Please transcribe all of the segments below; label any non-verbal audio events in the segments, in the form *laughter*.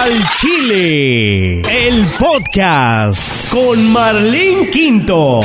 al Chile, el podcast con Marlene Quinto.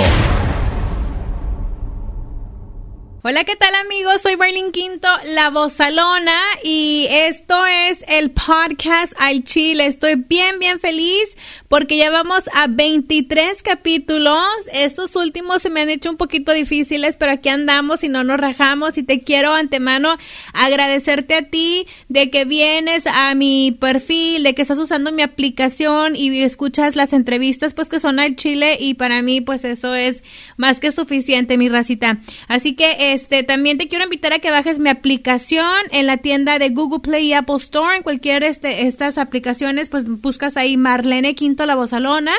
Hola, ¿qué tal amigos? Soy Marlene Quinto, la vozalona, y esto es el podcast al Chile. Estoy bien, bien feliz porque ya vamos a 23 capítulos. Estos últimos se me han hecho un poquito difíciles, pero aquí andamos y no nos rajamos. Y te quiero antemano agradecerte a ti de que vienes a mi perfil, de que estás usando mi aplicación y escuchas las entrevistas, pues que son al Chile, y para mí, pues eso es más que suficiente, mi racita. Así que, este, también te quiero invitar a que bajes mi aplicación en la tienda de Google Play y Apple Store. En cualquier este, estas aplicaciones, pues buscas ahí Marlene Quinto La Bozalona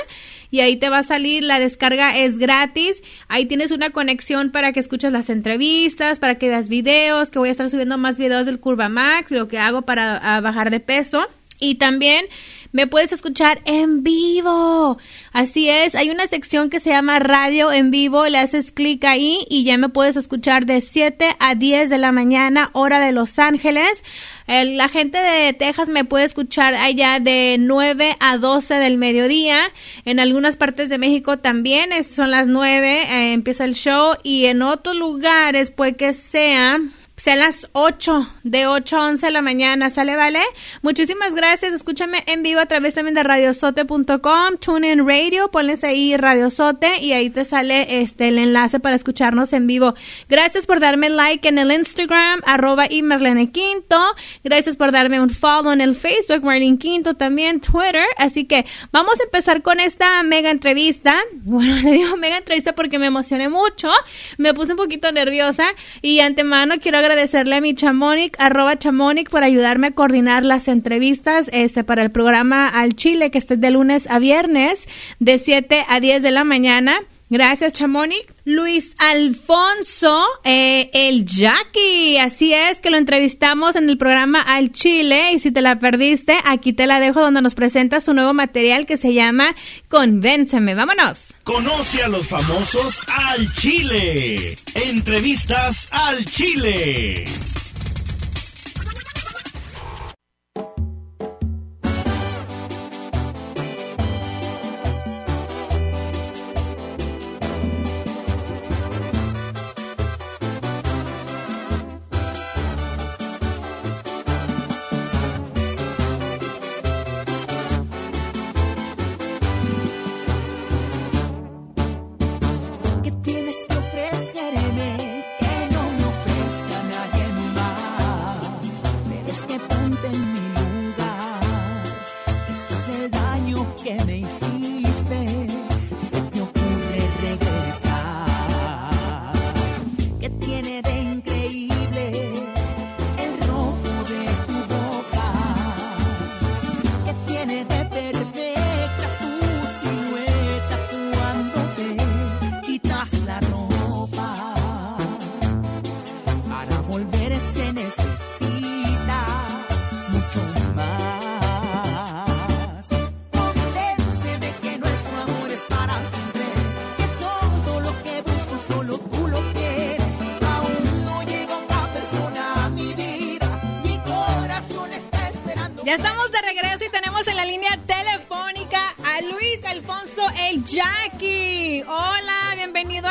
y ahí te va a salir, la descarga es gratis, ahí tienes una conexión para que escuches las entrevistas, para que veas videos, que voy a estar subiendo más videos del Curva Max, lo que hago para bajar de peso. Y también me puedes escuchar en vivo. Así es, hay una sección que se llama Radio en vivo, le haces clic ahí y ya me puedes escuchar de 7 a 10 de la mañana, hora de Los Ángeles. la gente de Texas me puede escuchar allá de 9 a 12 del mediodía. En algunas partes de México también son las 9, eh, empieza el show y en otros lugares puede que sea sea las 8, de 8 a 11 de la mañana, ¿sale, vale? Muchísimas gracias, escúchame en vivo a través también de radiosote.com, TuneIn Radio, pones ahí Radiosote y ahí te sale este el enlace para escucharnos en vivo. Gracias por darme like en el Instagram, arroba y Marlene Quinto, gracias por darme un follow en el Facebook, Marlene Quinto, también Twitter, así que vamos a empezar con esta mega entrevista, *laughs* bueno, le digo mega entrevista porque me emocioné mucho, me puse un poquito nerviosa y antemano quiero agradecerle a mi chamonic, arroba chamonic, por ayudarme a coordinar las entrevistas este, para el programa Al Chile, que esté de lunes a viernes, de 7 a 10 de la mañana. Gracias, Chamonic. Luis Alfonso, eh, el Jackie. Así es, que lo entrevistamos en el programa Al Chile. Y si te la perdiste, aquí te la dejo donde nos presenta su nuevo material que se llama Convénceme. Vámonos. Conoce a los famosos al Chile. Entrevistas al Chile.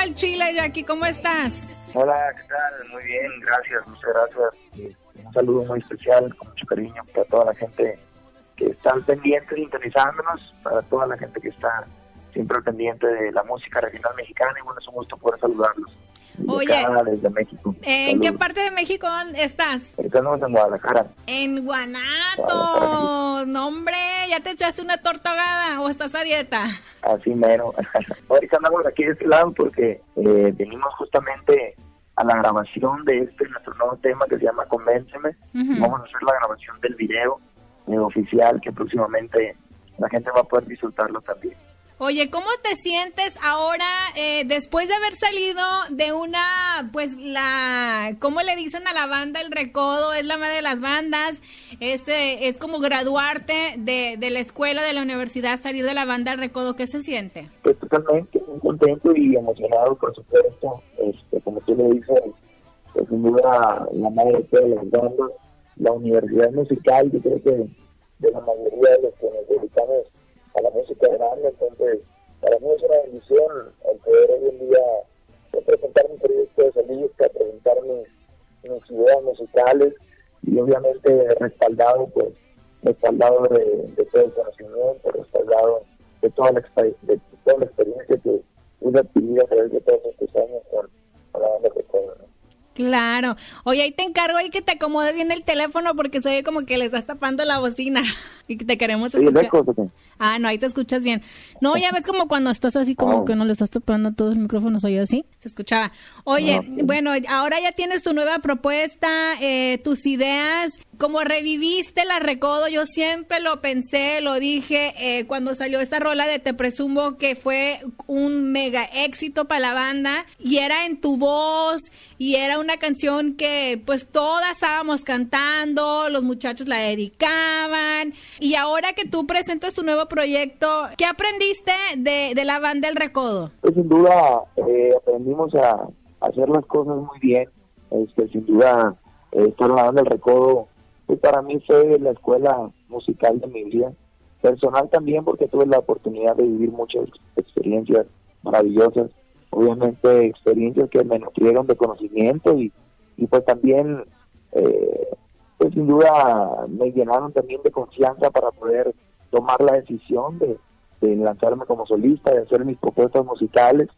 Al Chile, Jackie, ¿cómo estás? Hola, ¿qué tal? Muy bien, gracias, muchas gracias. Un saludo muy especial, con mucho cariño para toda la gente que está pendiente, sintonizándonos, para toda la gente que está siempre pendiente de la música regional mexicana y bueno, es un gusto poder saludarlos. Oye, desde México. ¿En qué parte de México estás? Estamos en Guadalajara. En Guanatos. No, hombre, ¿ya te echaste una torta o estás a dieta? Así mero. *laughs* Ahorita andamos aquí de este lado porque eh, venimos justamente a la grabación de este nuestro nuevo tema que se llama Convénceme. Vamos a hacer la grabación del video eh, oficial que próximamente la gente va a poder disfrutarlo también. Oye, ¿cómo te sientes ahora eh, después de haber salido de una, pues la, ¿cómo le dicen a la banda el recodo? Es la madre de las bandas, este, es como graduarte de, de la escuela, de la universidad, salir de la banda el recodo, ¿qué se siente? Pues totalmente, muy contento y emocionado, por supuesto, este, como tú le dices, pues sin duda la madre de las la universidad musical, yo creo que de la mayoría de los que nos a la música grande, entonces para mí es una bendición el poder hoy en día presentar mi proyecto de solista, presentar mis, ideas musicales y obviamente respaldado pues respaldado de, todo el conocimiento, respaldado de toda la, de toda la experiencia que uno adquirido a través de todos estos años con, la banda de Claro. Oye, ahí te encargo ahí que te acomodes bien el teléfono porque se oye como que le estás tapando la bocina *laughs* y que te queremos escuchar. Ah, no, ahí te escuchas bien. No, ya ves como cuando estás así como oh. que no le estás tapando todos los micrófonos, oye, así, se escuchaba. Oye, bueno, ahora ya tienes tu nueva propuesta, eh, tus ideas como reviviste la Recodo, yo siempre lo pensé, lo dije eh, cuando salió esta rola de Te Presumo que fue un mega éxito para la banda y era en tu voz y era una canción que pues todas estábamos cantando, los muchachos la dedicaban y ahora que tú presentas tu nuevo proyecto, ¿qué aprendiste de, de la banda El Recodo? Pues sin duda eh, aprendimos a, hacer las cosas muy bien, este, sin duda eh, estar en la banda El Recodo y para mí fue la escuela musical de mi vida. Personal también porque tuve la oportunidad de vivir muchas experiencias maravillosas, obviamente experiencias que me nutrieron de conocimiento y, y pues también, eh, pues sin duda me llenaron también de confianza para poder tomar la decisión de, de lanzarme como solista, de hacer mis propuestas musicales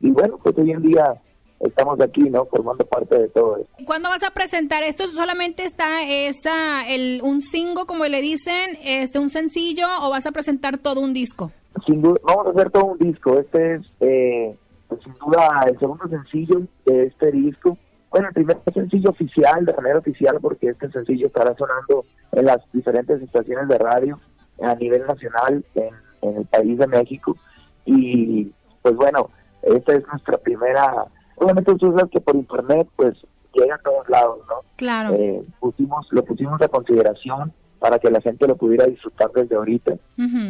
y bueno, pues hoy en día estamos aquí, ¿no? Formando parte de todo esto. ¿Cuándo vas a presentar esto? ¿Solamente está esa, el, un single, como le dicen, este, un sencillo, o vas a presentar todo un disco? Sin duda, vamos a hacer todo un disco. Este es, eh, pues, sin duda, el segundo sencillo de este disco. Bueno, el primer sencillo oficial, de manera oficial, porque este sencillo estará sonando en las diferentes estaciones de radio a nivel nacional en, en el país de México. Y pues bueno, esta es nuestra primera obviamente tú sabes que por internet pues llega a todos lados, ¿no? Claro. Eh, pusimos, lo pusimos a consideración para que la gente lo pudiera disfrutar desde ahorita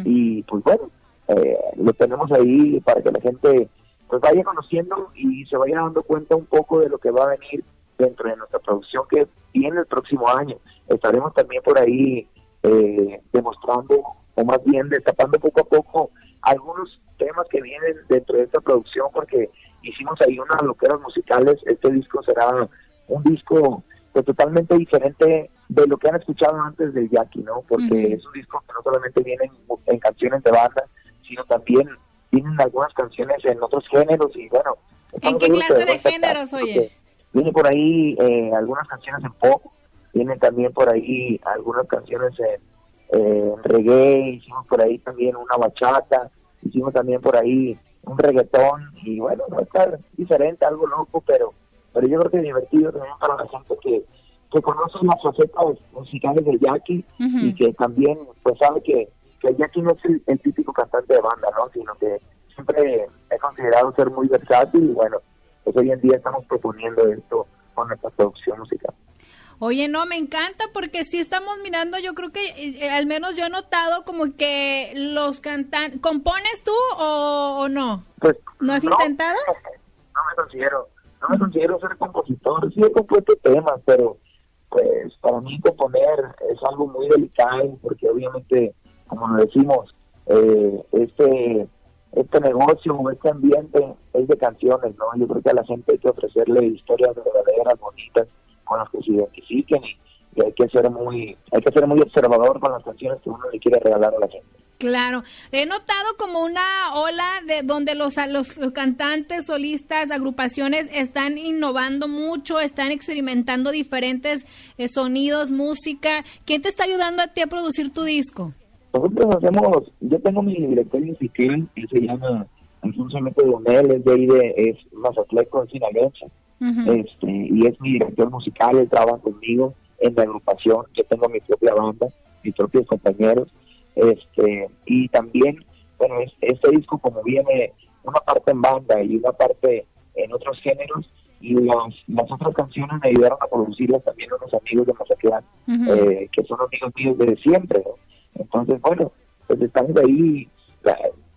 y pues bueno, eh, lo tenemos ahí para que la gente pues vaya conociendo y se vaya dando cuenta un poco de lo que va a venir dentro de nuestra producción que viene el próximo año. Estaremos también por ahí eh, demostrando o más bien destapando poco a poco algunos temas que vienen dentro de esta producción porque hicimos ahí unas loqueras musicales. Este disco será un disco pues, totalmente diferente de lo que han escuchado antes del Jackie, ¿no? Porque es un disco que no solamente viene en, canciones de banda, sino también vienen algunas canciones en otros géneros y bueno. ¿En qué clase de, géneros, oye? Viene por ahí eh, algunas canciones en pop, vienen también por ahí algunas canciones en, en reggae, hicimos por ahí también una bachata, hicimos también por ahí un reggaetón y bueno, va a estar diferente, algo loco, pero pero yo creo que es divertido también para la gente que, que conoce las facetas musicales del Jackie y que también pues sabe que, que el Jackie no es el, típico cantante de banda, ¿no? sino que siempre he considerado ser muy versátil y bueno, pues hoy en día estamos proponiendo esto con nuestra producción musical. Oye, no, me encanta porque si estamos mirando, yo creo que eh, al menos yo he notado como que los cantantes, ¿compones tú o, no? Pues, ¿No has intentado? No me considero, no me considero ser compositor, sí he compuesto temas, pero pues para mí componer es algo muy delicado porque obviamente, como lo decimos, eh, este este negocio, este ambiente es de canciones, ¿no? Yo creo que a la gente hay que ofrecerle historias verdaderas, bonitas, con las que se identifiquen y, hay que ser muy hay que ser muy observador con las canciones que uno le quiere regalar a la gente. Claro, he notado como una ola de donde los, los, cantantes, solistas, agrupaciones están innovando mucho, están experimentando diferentes eh, sonidos, música. ¿Quién te está ayudando a ti a producir tu disco? Nosotros hacemos, yo tengo mi director musical, que se llama Alfonso Mete Donel, es de ahí de, es Este, y es mi director musical, él trabaja conmigo en la agrupación, yo tengo mi propia banda, mis propios compañeros, este, y también, bueno, este disco como viene una parte en banda y una parte en otros géneros, y las, las otras canciones me ayudaron a producirlas también unos amigos de Mazatlán, eh, que son amigos míos desde siempre, Entonces, bueno, pues estamos ahí,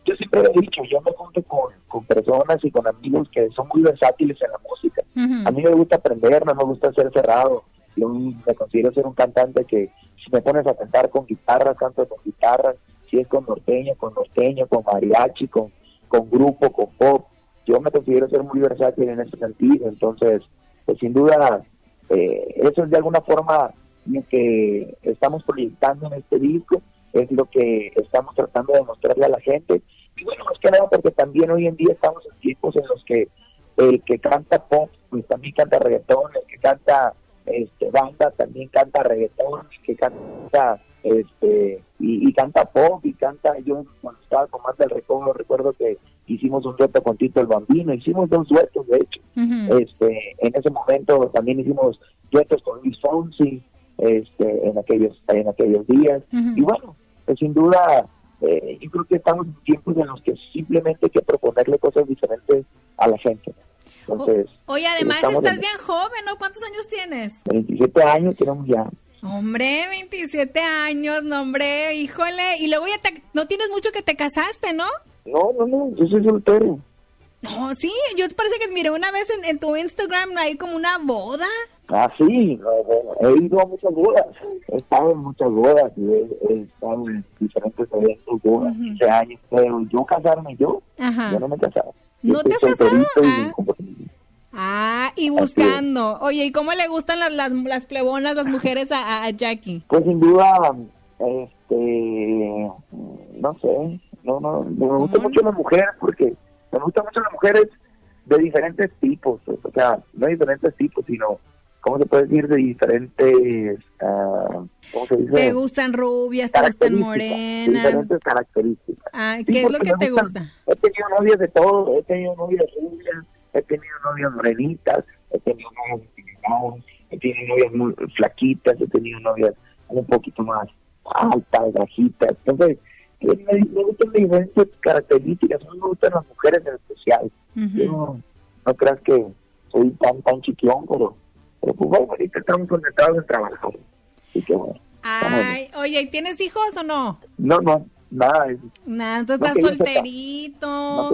yo siempre he dicho, yo me junto con, con personas y con amigos que son muy versátiles en la música. A mí me gusta aprender, no me gusta ser cerrado. yo me considero ser un cantante que si me pones a cantar con guitarra, canto con guitarra, si es con norteño, con norteño, con mariachi, con, con grupo, con pop, yo me considero ser muy versátil en ese sentido, entonces, pues sin duda, eh, eso es de alguna forma lo que estamos proyectando en este disco, es lo que estamos tratando de mostrarle a la gente, y bueno, más que nada porque también hoy en día estamos en tiempos en los que el que canta pop, pues también canta reggaetón, el que canta este banda también canta reggaetón, el que canta este y, canta pop y canta yo cuando estaba con más del recuerdo recuerdo que hicimos un dueto con Tito el Bambino hicimos dos duetos de hecho. Este en ese momento también hicimos duetos con Luis Fonsi este en aquellos en aquellos días y bueno pues sin duda eh, yo creo que estamos en tiempos en los que simplemente hay que proponerle cosas diferentes a la gente entonces oye además estás bien joven no cuántos años tienes 27 años tenemos ya Hombre, 27 años, no hombre, híjole. Y luego ya te, no tienes mucho que te casaste, ¿no? No, no, no, yo soy soltero. No, sí, yo parece que miré una vez en, tu Instagram hay como una boda. Ah, sí, he ido a muchas bodas, he estado en muchas bodas y he, estado en diferentes eventos, bodas, uh años, pero yo casarme yo, yo no me he casado. ¿No te has casado? Ah. Ah, y buscando. Oye, ¿y cómo le gustan las, las, las plebonas, las mujeres a, a, Jackie? Pues sin duda, este, no sé, no, no, me gustan mucho las mujeres porque me gustan mucho las mujeres de diferentes tipos, o sea, no diferentes tipos, sino, ¿cómo se puede decir? De diferentes, uh, ¿cómo se dice? Te gustan rubias, te gustan morenas. Diferentes características. Ah, ¿qué es lo que te gusta? He tenido novias de todo, he tenido novias rubias, he tenido novias morenitas, he tenido novias he tenido novias muy flaquitas, he tenido novias un poquito más altas, bajitas. Entonces, me, me gustan diferentes características, me gustan las mujeres en especial. no, creas que soy tan tan chiquión, pero, pero pues ahorita estamos conectados en trabajo. Así que bueno. Ay, oye, ¿tienes hijos o no? No, no, nada. Nada, tú estás solterito. No,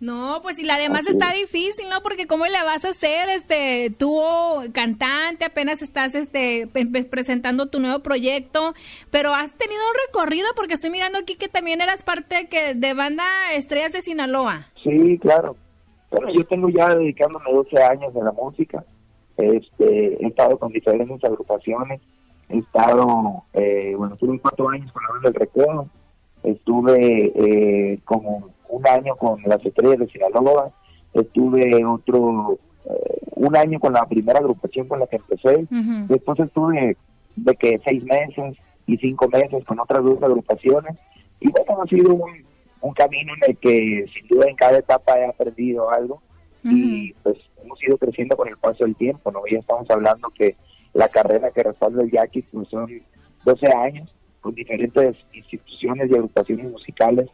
no, pues y la demás está difícil, ¿no? Porque cómo le vas a hacer, este, tú cantante, apenas estás, este, presentando tu nuevo proyecto, pero has tenido un recorrido porque estoy mirando aquí que también eras parte que, de banda Estrellas de Sinaloa. Sí, claro. Bueno, yo tengo ya dedicándome 12 años en la música. Este, he estado con diferentes agrupaciones. He estado, eh, bueno, tuve cuatro años con la banda del Recuerdo. Estuve eh, como un año con las estrellas de Sinaloa, estuve otro, eh, un año con la primera agrupación con la que empecé, después estuve de que seis meses y cinco meses con otras dos agrupaciones, y bueno, ha sido un, camino en el que sin duda en cada etapa he aprendido algo, y pues hemos ido creciendo con el paso del tiempo, ¿no? Ya estamos hablando que la carrera que respalda el Jackie pues son 12 años, con diferentes instituciones y agrupaciones musicales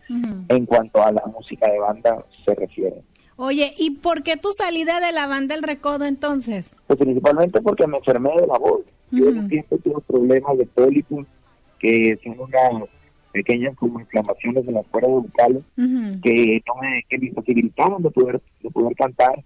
en cuanto a la música de banda se refiere. Oye, ¿y por qué tu salida de la banda El Recodo entonces? Pues principalmente porque me enfermé de la voz. Yo en un tiempo tuve problemas de pólipos, que son unas pequeñas como inflamaciones en las cuerdas vocales, que no me, que me de poder, de poder cantar,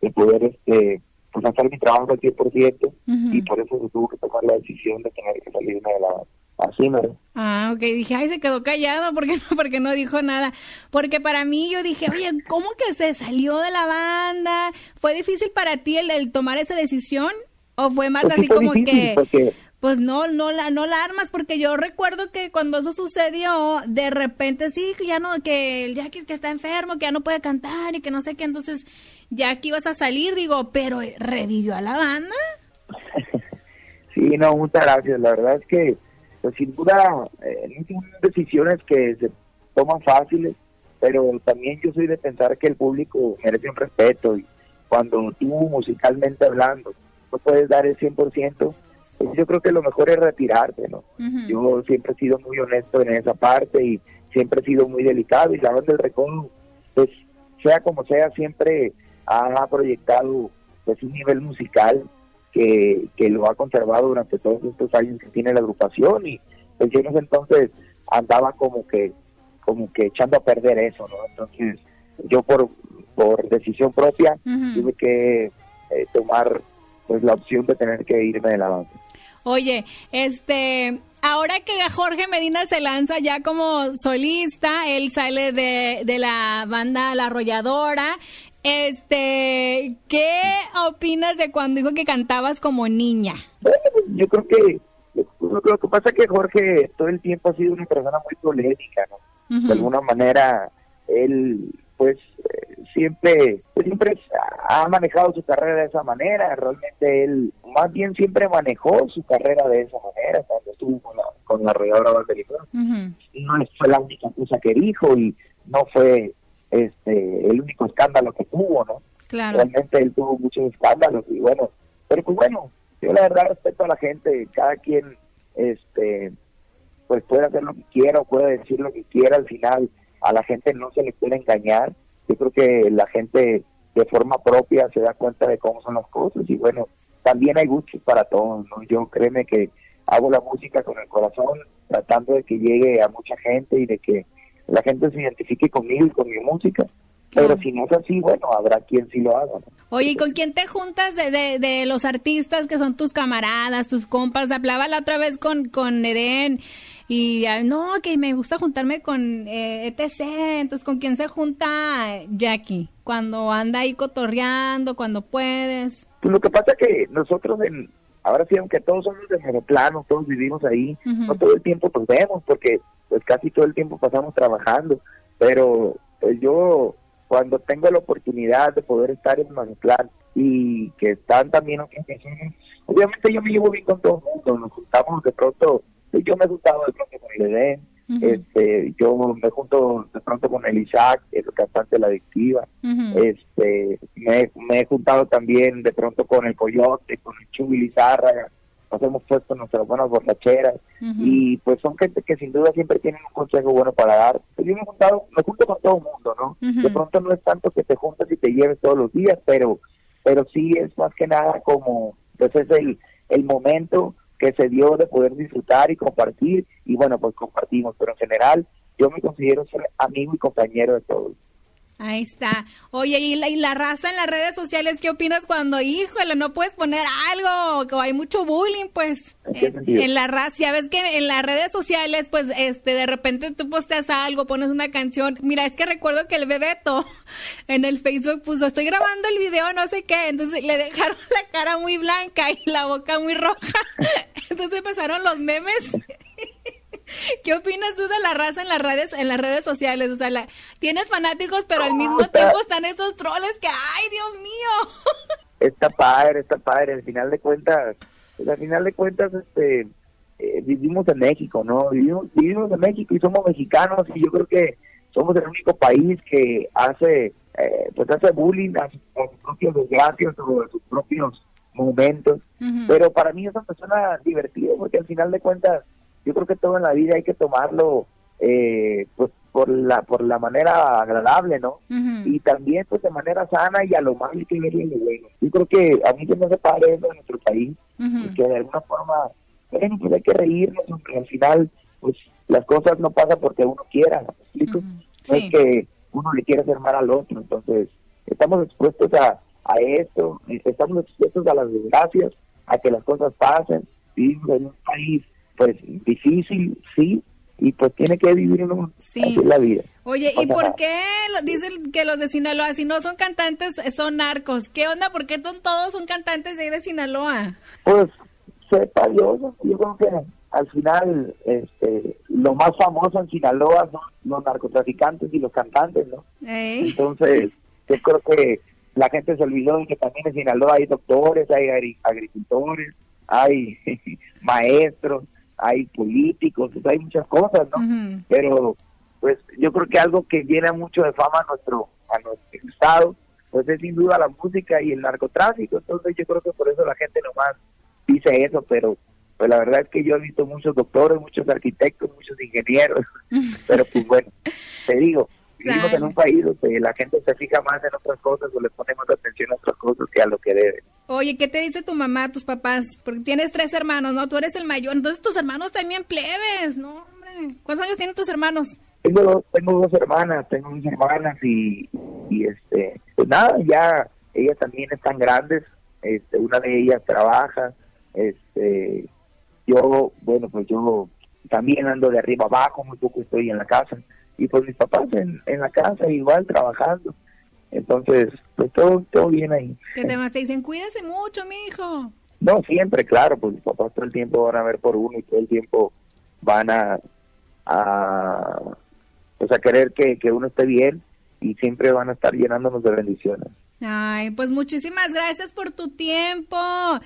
de poder este pues hacer mi trabajo al 100%, y por eso se tuvo que tomar la decisión de tener que salirme de la. Así Ah, ok. Dije, ay, se quedó callado porque no, porque no dijo nada. Porque para mí yo dije, oye, ¿cómo que se salió de la banda? ¿Fue difícil para ti el, tomar esa decisión? ¿O fue más pues así como que, pues no, no la, no la armas? Porque yo recuerdo que cuando eso sucedió, de repente sí, que ya no, que el Jackie que está enfermo, que ya no puede cantar y que no sé qué, entonces ya que ibas a salir, digo, pero ¿revivió a la banda? *laughs* sí, no, muchas gracias. La verdad es que pues, sin duda eh, son decisiones que se toman fáciles, pero también yo soy de pensar que el público merece un respeto y cuando tú musicalmente hablando no puedes dar el 100%, pues yo creo que lo mejor es retirarte, ¿no? Yo siempre he sido muy honesto en esa parte y siempre he sido muy delicado y la banda del recono, pues sea como sea, siempre ha proyectado pues un nivel musical que, lo ha conservado durante todos estos años que tiene la agrupación y pues yo en ese entonces andaba como que como que echando a perder eso, ¿no? Entonces yo por, por decisión propia tuve que eh, tomar pues la opción de tener que irme de la banda. Oye, este, ahora que Jorge Medina se lanza ya como solista, él sale de, de la banda La Arrolladora. Este, ¿qué opinas de cuando dijo que cantabas como niña? Bueno, yo creo que lo, que pasa es que Jorge todo el tiempo ha sido una persona muy polémica, ¿no? De alguna manera, él pues eh, siempre siempre ha manejado su carrera de esa manera realmente él más bien siempre manejó su carrera de esa manera cuando estuvo con la, con la arrolladora no fue la única cosa que dijo y no fue este el único escándalo que tuvo no claro. realmente él tuvo muchos escándalos y bueno pero pues bueno yo la verdad respeto a la gente cada quien este pues puede hacer lo que quiera o puede decir lo que quiera al final a la gente no se le puede engañar. Yo creo que la gente de forma propia se da cuenta de cómo son las cosas y bueno, también hay gustos para todos, ¿no? Yo créeme que hago la música con el corazón, tratando de que llegue a mucha gente y de que la gente se identifique conmigo y con mi música. Pero si no es así, bueno, habrá quien sí lo haga. Oye, ¿y con quién te juntas de, de, de, los artistas que son tus camaradas, tus compas? Hablaba la otra vez con, con Eden y no, que me gusta juntarme con eh, ETC, entonces ¿con quién se junta Jackie? Cuando anda ahí cotorreando, cuando puedes. Pues lo que pasa es que nosotros en, ahora sí, aunque todos somos de aeroplano, todos vivimos ahí, no todo el tiempo nos vemos porque pues casi todo el tiempo pasamos trabajando, pero pues yo cuando tengo la oportunidad de poder estar en Mazatlán y que están también otras personas, obviamente yo me llevo bien con todo el mundo, nos juntamos de pronto yo me he juntado de pronto con el Edén, este, yo me junto de pronto con el Isaac, el cantante de la adictiva, este, me, he juntado también de pronto con el Coyote, con el Chuy Lizárraga, nos hemos puesto nuestras buenas borracheras y pues son gente que sin duda siempre tienen un consejo bueno para dar. Yo me he juntado, me junto con todo el mundo, ¿no? De pronto no es tanto que te juntas y te lleves todos los días, pero pero sí es más que nada como, pues es el, el momento que se dio de poder disfrutar y compartir y bueno, pues compartimos, pero en general yo me considero ser amigo y compañero de todos. Ahí está. Oye, ¿y la, ¿y la, raza en las redes sociales qué opinas cuando, híjole, no puedes poner algo, o hay mucho bullying, pues? ¿En, la raza, ya ves que en las redes sociales, pues, este, de repente tú posteas algo, pones una canción. Mira, es que recuerdo que el Bebeto *laughs* en el Facebook puso, estoy grabando el video, no sé qué. Entonces le dejaron *laughs* la cara muy blanca y la boca muy roja. *laughs* Entonces empezaron los memes. *laughs* ¿Qué opinas tú de la raza en las redes, en las redes sociales? O sea, la, tienes fanáticos, pero al mismo tiempo están esos troles que, ¡ay, Dios mío! *laughs* Está padre, está padre. Al final de cuentas, pues, al final de cuentas, este, eh, vivimos en México, ¿no? Vivimos, vivimos en México y somos mexicanos y yo creo que somos el único país que hace, eh, pues hace bullying a, sus, propios desgracias o a sus propios momentos. Pero para mí eso me suena divertido porque al final de cuentas yo creo que todo en la vida hay que tomarlo eh, pues por la por la manera agradable, ¿no? Y también pues de manera sana y a lo más hay que verle lo bueno. Yo creo que a mí que no se pare eso en nuestro país, y que de alguna forma, bueno, pues hay que reírnos, aunque al final pues las cosas no pasan porque uno quiera, ¿me explico? No es que uno le quiera hacer mal al otro, entonces estamos expuestos a, a esto, estamos expuestos a las desgracias, a que las cosas pasen, vivimos en un país pues difícil, sí, y pues tiene que vivir uno sí. la vida. Oye, ¿y por qué dicen que los de Sinaloa, si no son cantantes, son narcos? ¿Qué onda? ¿Por qué son todos son cantantes de ahí de Sinaloa? Pues, sepa Dios, yo creo que al final este, lo más famoso en Sinaloa son los narcotraficantes y los cantantes, ¿no? Entonces, yo creo que la gente se olvidó de que también en Sinaloa hay doctores, hay agricultores, hay *laughs* maestros, hay políticos, hay muchas cosas, ¿no? Pero pues yo creo que algo que llena mucho de fama a nuestro, a nuestro estado, pues es sin duda la música y el narcotráfico, entonces yo creo que por eso la gente nomás dice eso, pero pues la verdad es que yo he visto muchos doctores, muchos arquitectos, muchos ingenieros, *laughs* pero pues bueno, te digo, vivimos en un país donde la gente se fija más en otras cosas o le pone más atención a otras cosas que a lo que debe. Oye, ¿qué te dice tu mamá, tus papás? Porque tienes tres hermanos, ¿no? Tú eres el mayor, entonces tus hermanos también plebes, ¿no? Hombre, ¿cuántos años tienen tus hermanos? Tengo dos, tengo dos hermanas, tengo dos hermanas y, y este, pues nada, ya ellas también están grandes, este, una de ellas trabaja, este, yo, bueno, pues yo también ando de arriba abajo, muy poco estoy en la casa, y pues mis papás en, en la casa igual trabajando, entonces, pues todo, todo bien ahí. Que te dicen, cuídese mucho, mi hijo. No, siempre, claro, pues mis papás todo el tiempo van a ver por uno y todo el tiempo van a, a pues a querer que, que uno esté bien y siempre van a estar llenándonos de bendiciones. Ay, pues muchísimas gracias por tu tiempo.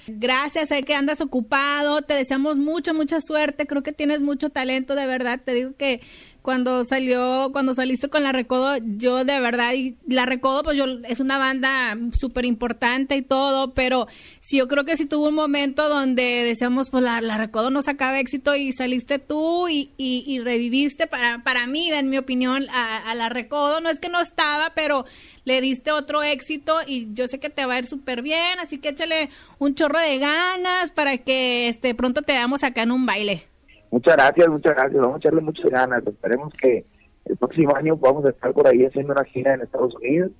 Gracias, sé que andas ocupado. Te deseamos mucha, mucha suerte. Creo que tienes mucho talento, de verdad. Te digo que cuando salió, cuando saliste con La Recodo, yo de verdad, y La Recodo, pues yo, es una banda súper importante y todo, pero sí, yo creo que sí tuvo un momento donde decíamos, pues La, la Recodo no sacaba éxito y saliste tú y, y, reviviste para, para mí, en mi opinión, a, La Recodo. No es que no estaba, pero le diste otro éxito y yo sé que te va a ir súper bien, así que échale un chorro de ganas para que este pronto te damos acá en un baile. Muchas gracias, muchas gracias. Vamos a echarle muchas ganas. Esperemos que el próximo año vamos a estar por ahí haciendo una gira en Estados Unidos,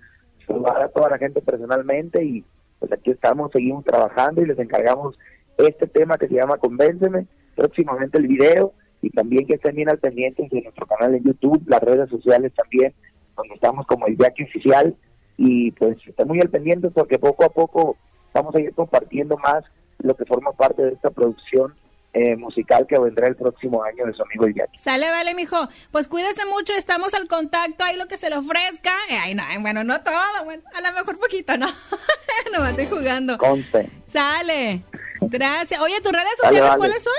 saludar a toda la gente personalmente y pues aquí estamos, seguimos trabajando y les encargamos este tema que se llama Convénceme, próximamente el video y también que estén bien al pendiente de nuestro canal en YouTube, las redes sociales también, donde estamos como el Jackie Oficial y pues estén muy al pendiente porque poco a poco vamos a ir compartiendo más lo que forma parte de esta producción eh, musical que vendrá el próximo año de su amigo el Jackie. Sale, vale, mijo. Pues cuídese mucho, estamos al contacto, ahí lo que se le ofrezca. Eh, ay, no, bueno, no todo, bueno, a lo mejor poquito, ¿no? *laughs* no me estoy jugando. Conte. Sale. Gracias. Oye, ¿tus redes *laughs* sociales cuáles son?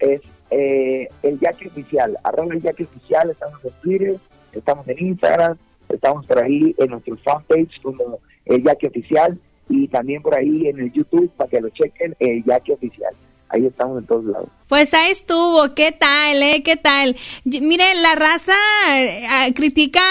es eh, el Jackie Oficial, arroba el Jackie Oficial, estamos en Twitter, estamos en Instagram, estamos por ahí en nuestro fanpage como el Jackie Oficial y también por ahí en el YouTube para que lo chequen, el Jackie Oficial ahí estamos en todos lados. Pues ahí estuvo, ¿qué tal, eh? ¿Qué tal? Miren, la raza eh, critica,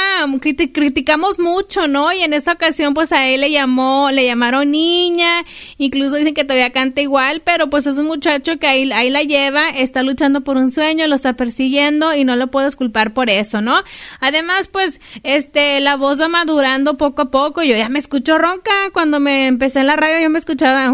criticamos mucho, ¿no? Y en esta ocasión, pues a él le llamó, le llamaron niña, incluso dicen que todavía canta igual, pero pues es un muchacho que ahí, ahí la lleva, está luchando por un sueño, lo está persiguiendo y no lo puedes culpar por eso, ¿no? Además, pues, este, la voz va madurando poco a poco, yo ya me escucho ronca, cuando me empecé en la radio yo me escuchaba,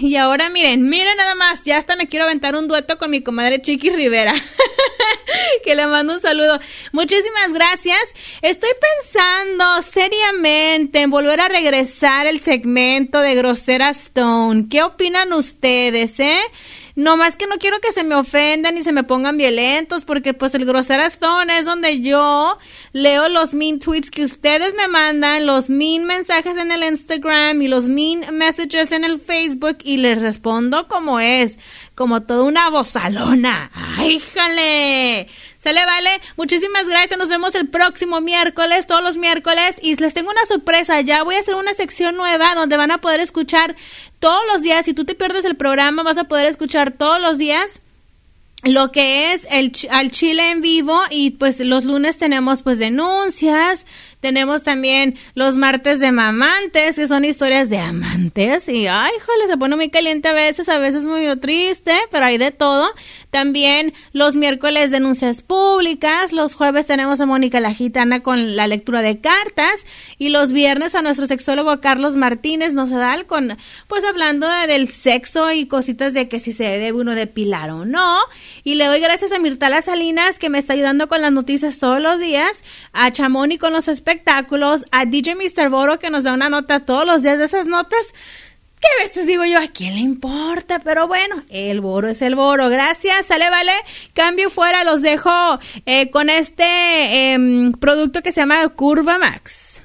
y ahora miren, miren nada más, ya hasta me quiero aventar un dueto con mi comadre Chiqui Rivera. *laughs* que le mando un saludo. Muchísimas gracias. Estoy pensando seriamente en volver a regresar el segmento de Grosera Stone. ¿Qué opinan ustedes, eh? No más que no quiero que se me ofendan y se me pongan violentos, porque pues el Grosera Stone es donde yo leo los mean tweets que ustedes me mandan, los mean mensajes en el Instagram y los mean messages en el Facebook y les respondo como es, como toda una bozalona. ¡Ay! Se le vale. Muchísimas gracias. Nos vemos el próximo miércoles, todos los miércoles. Y les tengo una sorpresa. Ya voy a hacer una sección nueva donde van a poder escuchar todos los días. Si tú te pierdes el programa, vas a poder escuchar todos los días lo que es el al Chile en vivo y pues los lunes tenemos pues denuncias, tenemos también los martes de mamantes, que son historias de amantes. Y, ay, jole, se pone muy caliente a veces, a veces muy triste, pero hay de todo. También los miércoles denuncias públicas. Los jueves tenemos a Mónica la Gitana con la lectura de cartas. Y los viernes a nuestro sexólogo Carlos Martínez nos da con, pues hablando del sexo y cositas de que si se debe uno depilar o no. Y le doy gracias a Mirtala Salinas que me está ayudando con las noticias todos los días. A Chamoni con los espectáculos, a DJ Mr. Boro que nos da una nota todos los días de esas notas. ¿Qué veces digo yo? ¿A quién le importa? Pero bueno, el boro es el boro. Gracias, sale, vale. Cambio fuera, los dejo eh, con este em, producto que se llama Curva Max.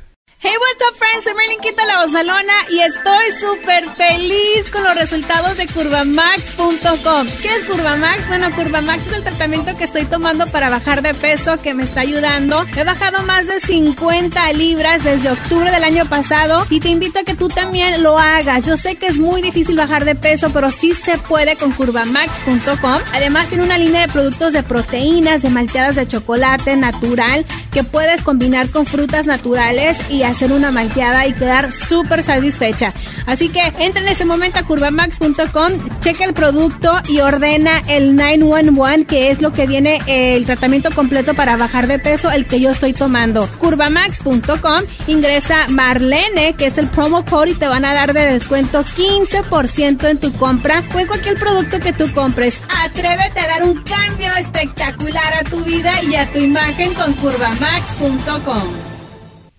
Hey, what's up, friends? Soy Merlin Quita la Bozalona y estoy súper feliz con los resultados de CurvaMax.com. ¿Qué es CurvaMax? Bueno, CurvaMax es el tratamiento que estoy tomando para bajar de peso que me está ayudando. He bajado más de 50 libras desde octubre del año pasado y te invito a que tú también lo hagas. Yo sé que es muy difícil bajar de peso, pero sí se puede con CurvaMax.com. Además, tiene una línea de productos de proteínas, de malteadas de chocolate natural que puedes combinar con frutas naturales y así hacer una malteada y quedar súper satisfecha. Así que entra en ese momento a curvamax.com, checa el producto y ordena el 911, que es lo que viene el tratamiento completo para bajar de peso, el que yo estoy tomando. curvamax.com, ingresa Marlene, que es el promo code y te van a dar de descuento 15% en tu compra o en cualquier producto que tú compres. Atrévete a dar un cambio espectacular a tu vida y a tu imagen con curvamax.com.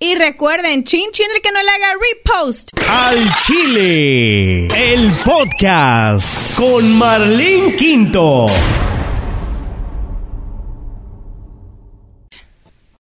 Y recuerden, chin chin el que no le haga repost. Al Chile, el podcast con Marlene Quinto.